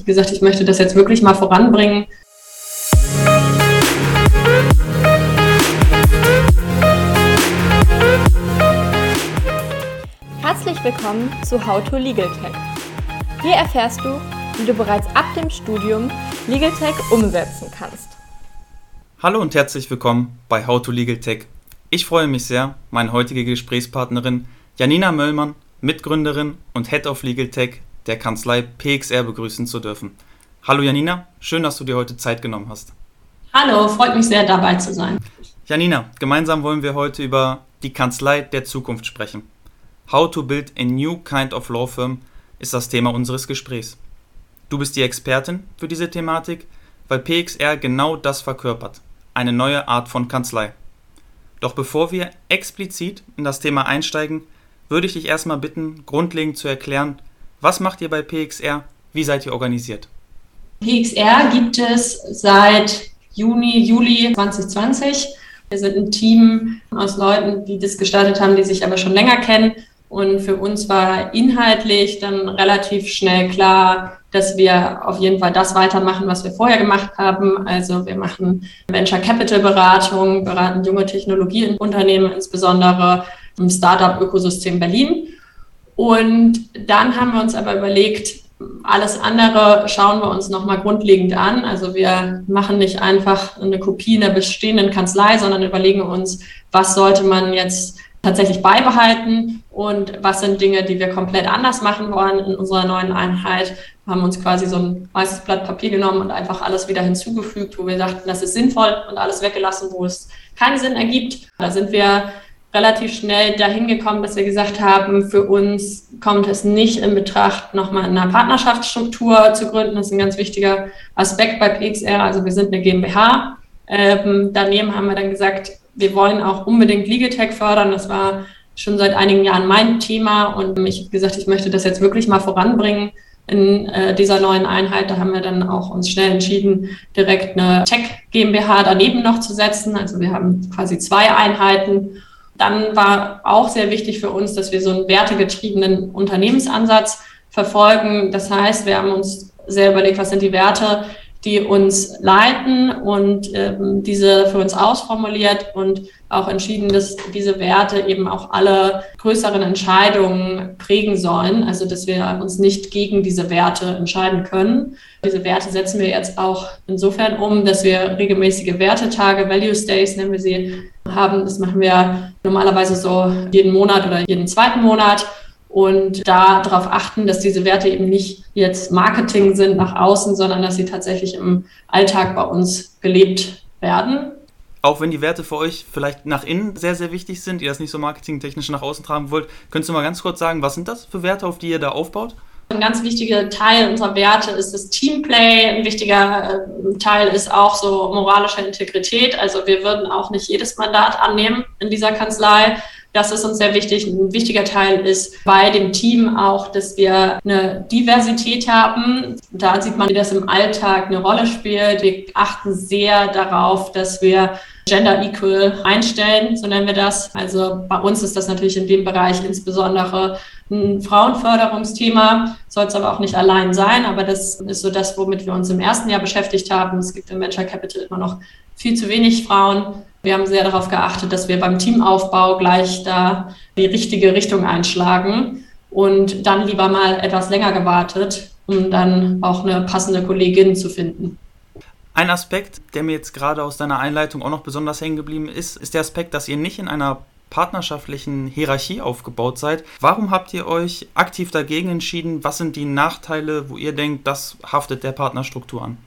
Wie gesagt, ich möchte das jetzt wirklich mal voranbringen. Herzlich willkommen zu How to Legal Tech. Hier erfährst du, wie du bereits ab dem Studium Legal Tech umsetzen kannst. Hallo und herzlich willkommen bei How to Legal Tech. Ich freue mich sehr, meine heutige Gesprächspartnerin Janina Möllmann, Mitgründerin und Head of Legal Tech der Kanzlei PXR begrüßen zu dürfen. Hallo Janina, schön, dass du dir heute Zeit genommen hast. Hallo, freut mich sehr dabei zu sein. Janina, gemeinsam wollen wir heute über die Kanzlei der Zukunft sprechen. How to build a new kind of law firm ist das Thema unseres Gesprächs. Du bist die Expertin für diese Thematik, weil PXR genau das verkörpert, eine neue Art von Kanzlei. Doch bevor wir explizit in das Thema einsteigen, würde ich dich erstmal bitten, grundlegend zu erklären, was macht ihr bei PXR, wie seid ihr organisiert? PXR gibt es seit Juni, Juli 2020. Wir sind ein Team aus Leuten, die das gestartet haben, die sich aber schon länger kennen. Und für uns war inhaltlich dann relativ schnell klar, dass wir auf jeden Fall das weitermachen, was wir vorher gemacht haben. Also wir machen Venture Capital Beratung, beraten junge Technologieunternehmen, insbesondere im Startup-Ökosystem Berlin. Und dann haben wir uns aber überlegt, alles andere schauen wir uns nochmal grundlegend an. Also wir machen nicht einfach eine Kopie in der bestehenden Kanzlei, sondern überlegen uns, was sollte man jetzt tatsächlich beibehalten und was sind Dinge, die wir komplett anders machen wollen in unserer neuen Einheit. Wir haben uns quasi so ein weißes Blatt Papier genommen und einfach alles wieder hinzugefügt, wo wir dachten, das ist sinnvoll und alles weggelassen, wo es keinen Sinn ergibt. Da sind wir relativ schnell dahin gekommen, dass wir gesagt haben, für uns kommt es nicht in Betracht, nochmal in einer Partnerschaftsstruktur zu gründen. Das ist ein ganz wichtiger Aspekt bei PXR. Also wir sind eine GmbH. Ähm, daneben haben wir dann gesagt, wir wollen auch unbedingt Legal Tech fördern. Das war schon seit einigen Jahren mein Thema und ich habe gesagt, ich möchte das jetzt wirklich mal voranbringen in äh, dieser neuen Einheit. Da haben wir dann auch uns schnell entschieden, direkt eine Tech GmbH daneben noch zu setzen. Also wir haben quasi zwei Einheiten dann war auch sehr wichtig für uns, dass wir so einen wertegetriebenen Unternehmensansatz verfolgen. Das heißt, wir haben uns sehr überlegt, was sind die Werte, die uns leiten und ähm, diese für uns ausformuliert und auch entschieden, dass diese Werte eben auch alle größeren Entscheidungen prägen sollen. Also dass wir uns nicht gegen diese Werte entscheiden können. Diese Werte setzen wir jetzt auch insofern um, dass wir regelmäßige Wertetage, Value Days nennen wir sie, haben. Das machen wir normalerweise so jeden Monat oder jeden zweiten Monat und da darauf achten, dass diese Werte eben nicht jetzt Marketing sind nach außen, sondern dass sie tatsächlich im Alltag bei uns gelebt werden. Auch wenn die Werte für euch vielleicht nach innen sehr, sehr wichtig sind, ihr das nicht so marketingtechnisch nach außen tragen wollt, könntest du mal ganz kurz sagen, was sind das für Werte, auf die ihr da aufbaut? Ein ganz wichtiger Teil unserer Werte ist das Teamplay. Ein wichtiger äh, Teil ist auch so moralische Integrität. Also wir würden auch nicht jedes Mandat annehmen in dieser Kanzlei. Das ist uns sehr wichtig. Ein wichtiger Teil ist bei dem Team auch, dass wir eine Diversität haben. Da sieht man, wie das im Alltag eine Rolle spielt. Wir achten sehr darauf, dass wir Gender Equal einstellen, so nennen wir das. Also bei uns ist das natürlich in dem Bereich insbesondere ein Frauenförderungsthema, soll es aber auch nicht allein sein, aber das ist so das, womit wir uns im ersten Jahr beschäftigt haben. Es gibt im Venture Capital immer noch viel zu wenig Frauen. Wir haben sehr darauf geachtet, dass wir beim Teamaufbau gleich da die richtige Richtung einschlagen und dann lieber mal etwas länger gewartet, um dann auch eine passende Kollegin zu finden. Ein Aspekt, der mir jetzt gerade aus deiner Einleitung auch noch besonders hängen geblieben ist, ist der Aspekt, dass ihr nicht in einer partnerschaftlichen Hierarchie aufgebaut seid. Warum habt ihr euch aktiv dagegen entschieden? Was sind die Nachteile, wo ihr denkt, das haftet der Partnerstruktur an?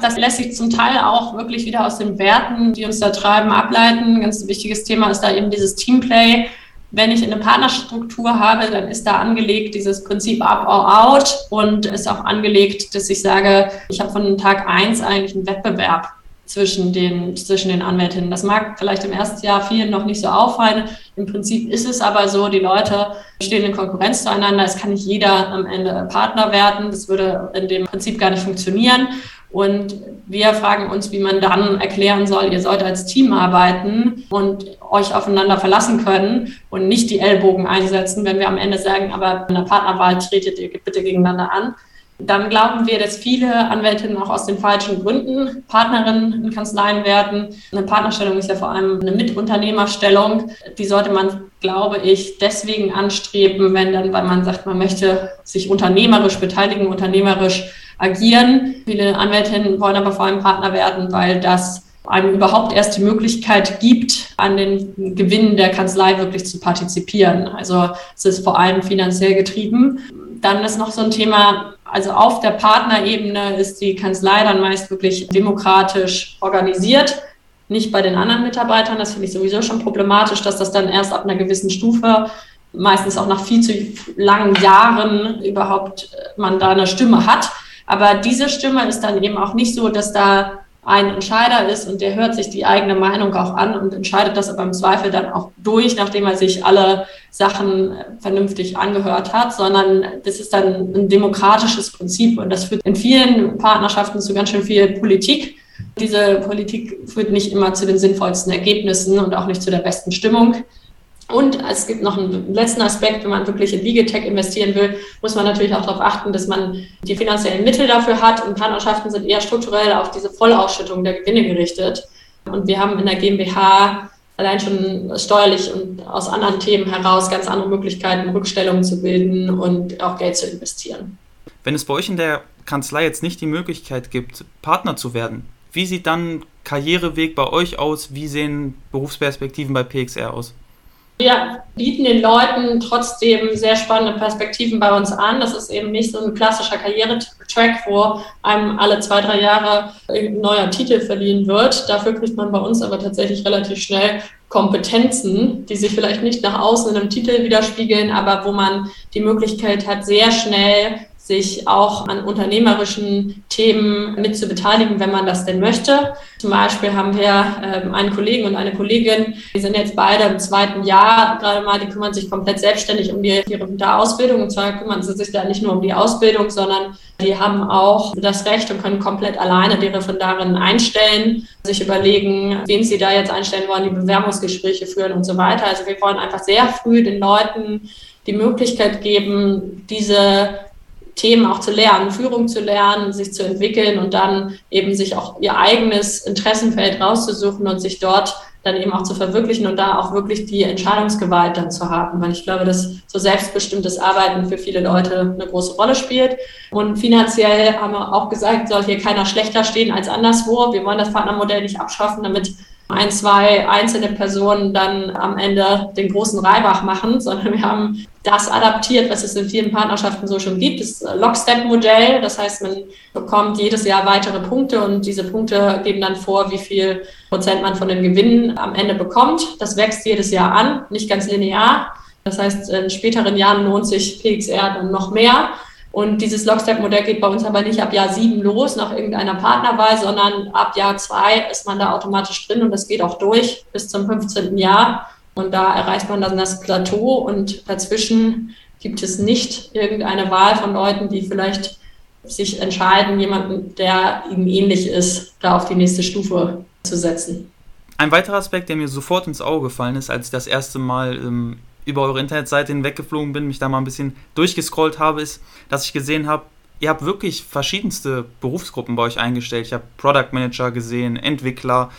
Das lässt sich zum Teil auch wirklich wieder aus den Werten, die uns da treiben, ableiten. Ein ganz wichtiges Thema ist da eben dieses Teamplay wenn ich eine Partnerstruktur habe, dann ist da angelegt dieses Prinzip up or out und ist auch angelegt, dass ich sage, ich habe von Tag eins eigentlich einen Wettbewerb zwischen den, zwischen den Anwältinnen. Das mag vielleicht im ersten Jahr vielen noch nicht so auffallen. Im Prinzip ist es aber so, die Leute stehen in Konkurrenz zueinander. Es kann nicht jeder am Ende Partner werden. Das würde in dem Prinzip gar nicht funktionieren. Und wir fragen uns, wie man dann erklären soll, ihr sollt als Team arbeiten und euch aufeinander verlassen können und nicht die Ellbogen einsetzen, wenn wir am Ende sagen, aber in der Partnerwahl tretet ihr bitte gegeneinander an. dann glauben wir, dass viele Anwältinnen auch aus den falschen Gründen Partnerinnen in Kanzleien werden. Eine Partnerstellung ist ja vor allem eine Mitunternehmerstellung. Die sollte man, glaube ich, deswegen anstreben, wenn dann, weil man sagt, man möchte sich unternehmerisch beteiligen, unternehmerisch agieren. Viele Anwältinnen wollen aber vor allem Partner werden, weil das einem überhaupt erst die Möglichkeit gibt, an den Gewinnen der Kanzlei wirklich zu partizipieren. Also es ist vor allem finanziell getrieben. Dann ist noch so ein Thema, also auf der Partnerebene ist die Kanzlei dann meist wirklich demokratisch organisiert. Nicht bei den anderen Mitarbeitern. Das finde ich sowieso schon problematisch, dass das dann erst ab einer gewissen Stufe, meistens auch nach viel zu langen Jahren überhaupt äh, man da eine Stimme hat. Aber diese Stimme ist dann eben auch nicht so, dass da ein Entscheider ist und der hört sich die eigene Meinung auch an und entscheidet das aber im Zweifel dann auch durch, nachdem er sich alle Sachen vernünftig angehört hat, sondern das ist dann ein demokratisches Prinzip und das führt in vielen Partnerschaften zu ganz schön viel Politik. Diese Politik führt nicht immer zu den sinnvollsten Ergebnissen und auch nicht zu der besten Stimmung. Und es gibt noch einen letzten Aspekt, wenn man wirklich in Legal investieren will, muss man natürlich auch darauf achten, dass man die finanziellen Mittel dafür hat. Und Partnerschaften sind eher strukturell auf diese Vollausschüttung der Gewinne gerichtet. Und wir haben in der GmbH allein schon steuerlich und aus anderen Themen heraus ganz andere Möglichkeiten, Rückstellungen zu bilden und auch Geld zu investieren. Wenn es bei euch in der Kanzlei jetzt nicht die Möglichkeit gibt, Partner zu werden, wie sieht dann Karriereweg bei euch aus? Wie sehen Berufsperspektiven bei PXR aus? Wir bieten den Leuten trotzdem sehr spannende Perspektiven bei uns an. Das ist eben nicht so ein klassischer Karrieretrack, wo einem alle zwei, drei Jahre ein neuer Titel verliehen wird. Dafür kriegt man bei uns aber tatsächlich relativ schnell Kompetenzen, die sich vielleicht nicht nach außen in einem Titel widerspiegeln, aber wo man die Möglichkeit hat, sehr schnell sich auch an unternehmerischen Themen mit zu beteiligen, wenn man das denn möchte. Zum Beispiel haben wir ähm, einen Kollegen und eine Kollegin, die sind jetzt beide im zweiten Jahr gerade mal, die kümmern sich komplett selbstständig um die, ihre Ausbildung. Und zwar kümmern sie sich da nicht nur um die Ausbildung, sondern die haben auch das Recht und können komplett alleine die Referendarinnen einstellen, sich überlegen, wen sie da jetzt einstellen wollen, die Bewerbungsgespräche führen und so weiter. Also wir wollen einfach sehr früh den Leuten die Möglichkeit geben, diese Themen auch zu lernen, Führung zu lernen, sich zu entwickeln und dann eben sich auch ihr eigenes Interessenfeld rauszusuchen und sich dort dann eben auch zu verwirklichen und da auch wirklich die Entscheidungsgewalt dann zu haben, weil ich glaube, dass so selbstbestimmtes Arbeiten für viele Leute eine große Rolle spielt. Und finanziell haben wir auch gesagt, soll hier keiner schlechter stehen als anderswo. Wir wollen das Partnermodell nicht abschaffen, damit ein, zwei einzelne Personen dann am Ende den großen Reibach machen, sondern wir haben das adaptiert, was es in vielen Partnerschaften so schon gibt, das Lockstep-Modell. Das heißt, man bekommt jedes Jahr weitere Punkte und diese Punkte geben dann vor, wie viel Prozent man von den Gewinnen am Ende bekommt. Das wächst jedes Jahr an, nicht ganz linear. Das heißt, in späteren Jahren lohnt sich PXR dann noch mehr. Und dieses Lockstep-Modell geht bei uns aber nicht ab Jahr sieben los nach irgendeiner Partnerwahl, sondern ab Jahr zwei ist man da automatisch drin und das geht auch durch bis zum 15. Jahr. Und da erreicht man dann das Plateau und dazwischen gibt es nicht irgendeine Wahl von Leuten, die vielleicht sich entscheiden, jemanden, der ihnen ähnlich ist, da auf die nächste Stufe zu setzen. Ein weiterer Aspekt, der mir sofort ins Auge gefallen ist, als ich das erste Mal ähm, über eure Internetseite hinweggeflogen bin, mich da mal ein bisschen durchgescrollt habe, ist, dass ich gesehen habe, ihr habt wirklich verschiedenste Berufsgruppen bei euch eingestellt. Ich habe Product Manager gesehen, Entwickler.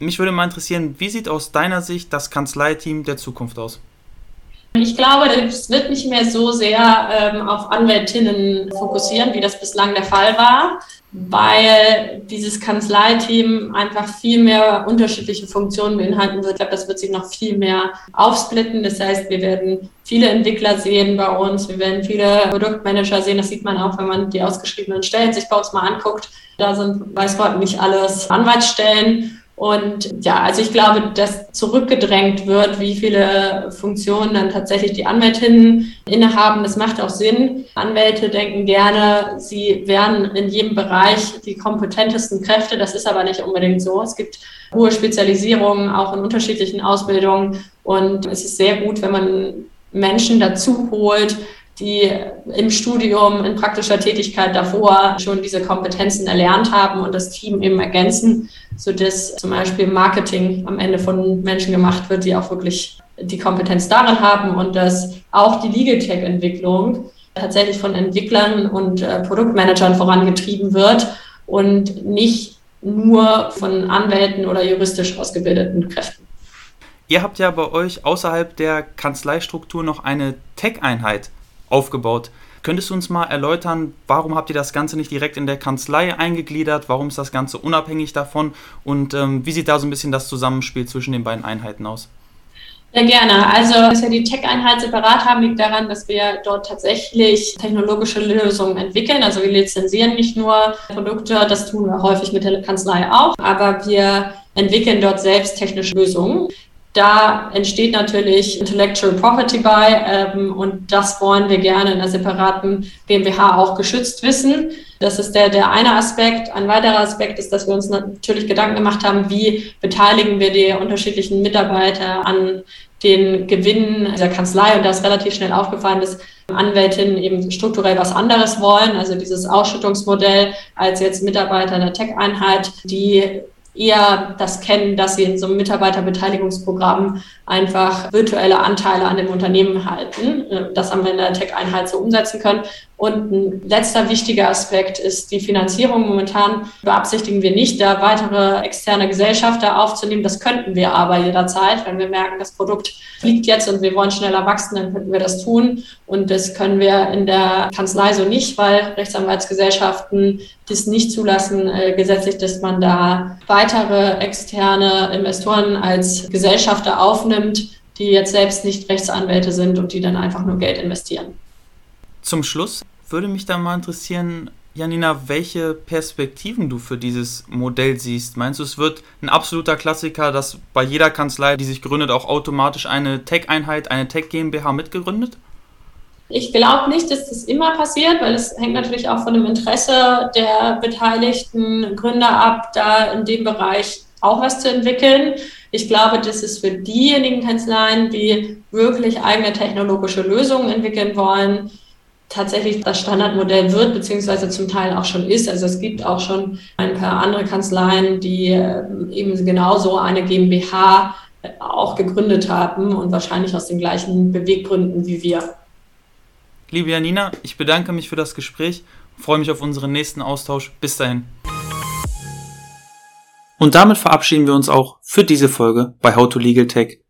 Mich würde mal interessieren, wie sieht aus deiner Sicht das Kanzleiteam der Zukunft aus? Ich glaube, es wird nicht mehr so sehr ähm, auf Anwältinnen fokussieren, wie das bislang der Fall war, weil dieses Kanzleiteam einfach viel mehr unterschiedliche Funktionen beinhalten wird. Ich glaube, das wird sich noch viel mehr aufsplitten. Das heißt, wir werden viele Entwickler sehen bei uns, wir werden viele Produktmanager sehen. Das sieht man auch, wenn man die ausgeschriebenen Stellen sich bei uns mal anguckt. Da sind, weiß Gott, nicht alles Anwaltsstellen. Und ja, also ich glaube, dass zurückgedrängt wird, wie viele Funktionen dann tatsächlich die Anwältinnen innehaben. Das macht auch Sinn. Anwälte denken gerne, sie wären in jedem Bereich die kompetentesten Kräfte. Das ist aber nicht unbedingt so. Es gibt hohe Spezialisierungen, auch in unterschiedlichen Ausbildungen. Und es ist sehr gut, wenn man Menschen dazu holt, die im Studium, in praktischer Tätigkeit davor schon diese Kompetenzen erlernt haben und das Team eben ergänzen, sodass zum Beispiel Marketing am Ende von Menschen gemacht wird, die auch wirklich die Kompetenz darin haben und dass auch die Legal Tech Entwicklung tatsächlich von Entwicklern und äh, Produktmanagern vorangetrieben wird und nicht nur von Anwälten oder juristisch ausgebildeten Kräften. Ihr habt ja bei euch außerhalb der Kanzleistruktur noch eine Tech-Einheit aufgebaut. Könntest du uns mal erläutern, warum habt ihr das Ganze nicht direkt in der Kanzlei eingegliedert? Warum ist das Ganze unabhängig davon? Und ähm, wie sieht da so ein bisschen das Zusammenspiel zwischen den beiden Einheiten aus? Sehr gerne. Also, dass wir die Tech-Einheit separat haben, liegt daran, dass wir dort tatsächlich technologische Lösungen entwickeln. Also wir lizenzieren nicht nur Produkte, das tun wir häufig mit der Kanzlei auch, aber wir entwickeln dort selbst technische Lösungen. Da entsteht natürlich Intellectual Property bei ähm, und das wollen wir gerne in einer separaten GmbH auch geschützt wissen. Das ist der, der eine Aspekt. Ein weiterer Aspekt ist, dass wir uns natürlich Gedanken gemacht haben, wie beteiligen wir die unterschiedlichen Mitarbeiter an den Gewinnen dieser Kanzlei. Und da ist relativ schnell aufgefallen, dass Anwältinnen eben strukturell was anderes wollen, also dieses Ausschüttungsmodell als jetzt Mitarbeiter der Tech-Einheit, die eher das kennen, dass sie in so einem Mitarbeiterbeteiligungsprogramm einfach virtuelle Anteile an dem Unternehmen halten. Äh, das haben wir in der Tech-Einheit so umsetzen können. Und ein letzter wichtiger Aspekt ist die Finanzierung. Momentan beabsichtigen wir nicht, da weitere externe Gesellschafter aufzunehmen. Das könnten wir aber jederzeit, wenn wir merken, das Produkt fliegt jetzt und wir wollen schneller wachsen, dann könnten wir das tun. Und das können wir in der Kanzlei so nicht, weil Rechtsanwaltsgesellschaften das nicht zulassen, äh, gesetzlich, dass man da weitere externe Investoren als Gesellschafter aufnimmt, die jetzt selbst nicht Rechtsanwälte sind und die dann einfach nur Geld investieren. Zum Schluss würde mich da mal interessieren, Janina, welche Perspektiven du für dieses Modell siehst. Meinst du, es wird ein absoluter Klassiker, dass bei jeder Kanzlei, die sich gründet, auch automatisch eine Tech-Einheit, eine Tech-GmbH mitgegründet? Ich glaube nicht, dass das immer passiert, weil es hängt natürlich auch von dem Interesse der beteiligten Gründer ab, da in dem Bereich auch was zu entwickeln. Ich glaube, dass es für diejenigen Kanzleien, die wirklich eigene technologische Lösungen entwickeln wollen, tatsächlich das Standardmodell wird, beziehungsweise zum Teil auch schon ist. Also es gibt auch schon ein paar andere Kanzleien, die ähm, eben genauso eine GmbH äh, auch gegründet haben und wahrscheinlich aus den gleichen Beweggründen wie wir. Liebe Janina, ich bedanke mich für das Gespräch freue mich auf unseren nächsten Austausch. Bis dahin. Und damit verabschieden wir uns auch für diese Folge bei How to Legal Tech.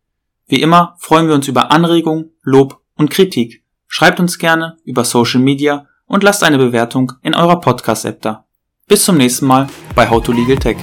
Wie immer freuen wir uns über Anregungen, Lob und Kritik. Schreibt uns gerne über Social Media und lasst eine Bewertung in eurer Podcast-App da. Bis zum nächsten Mal bei How to Legal Tech.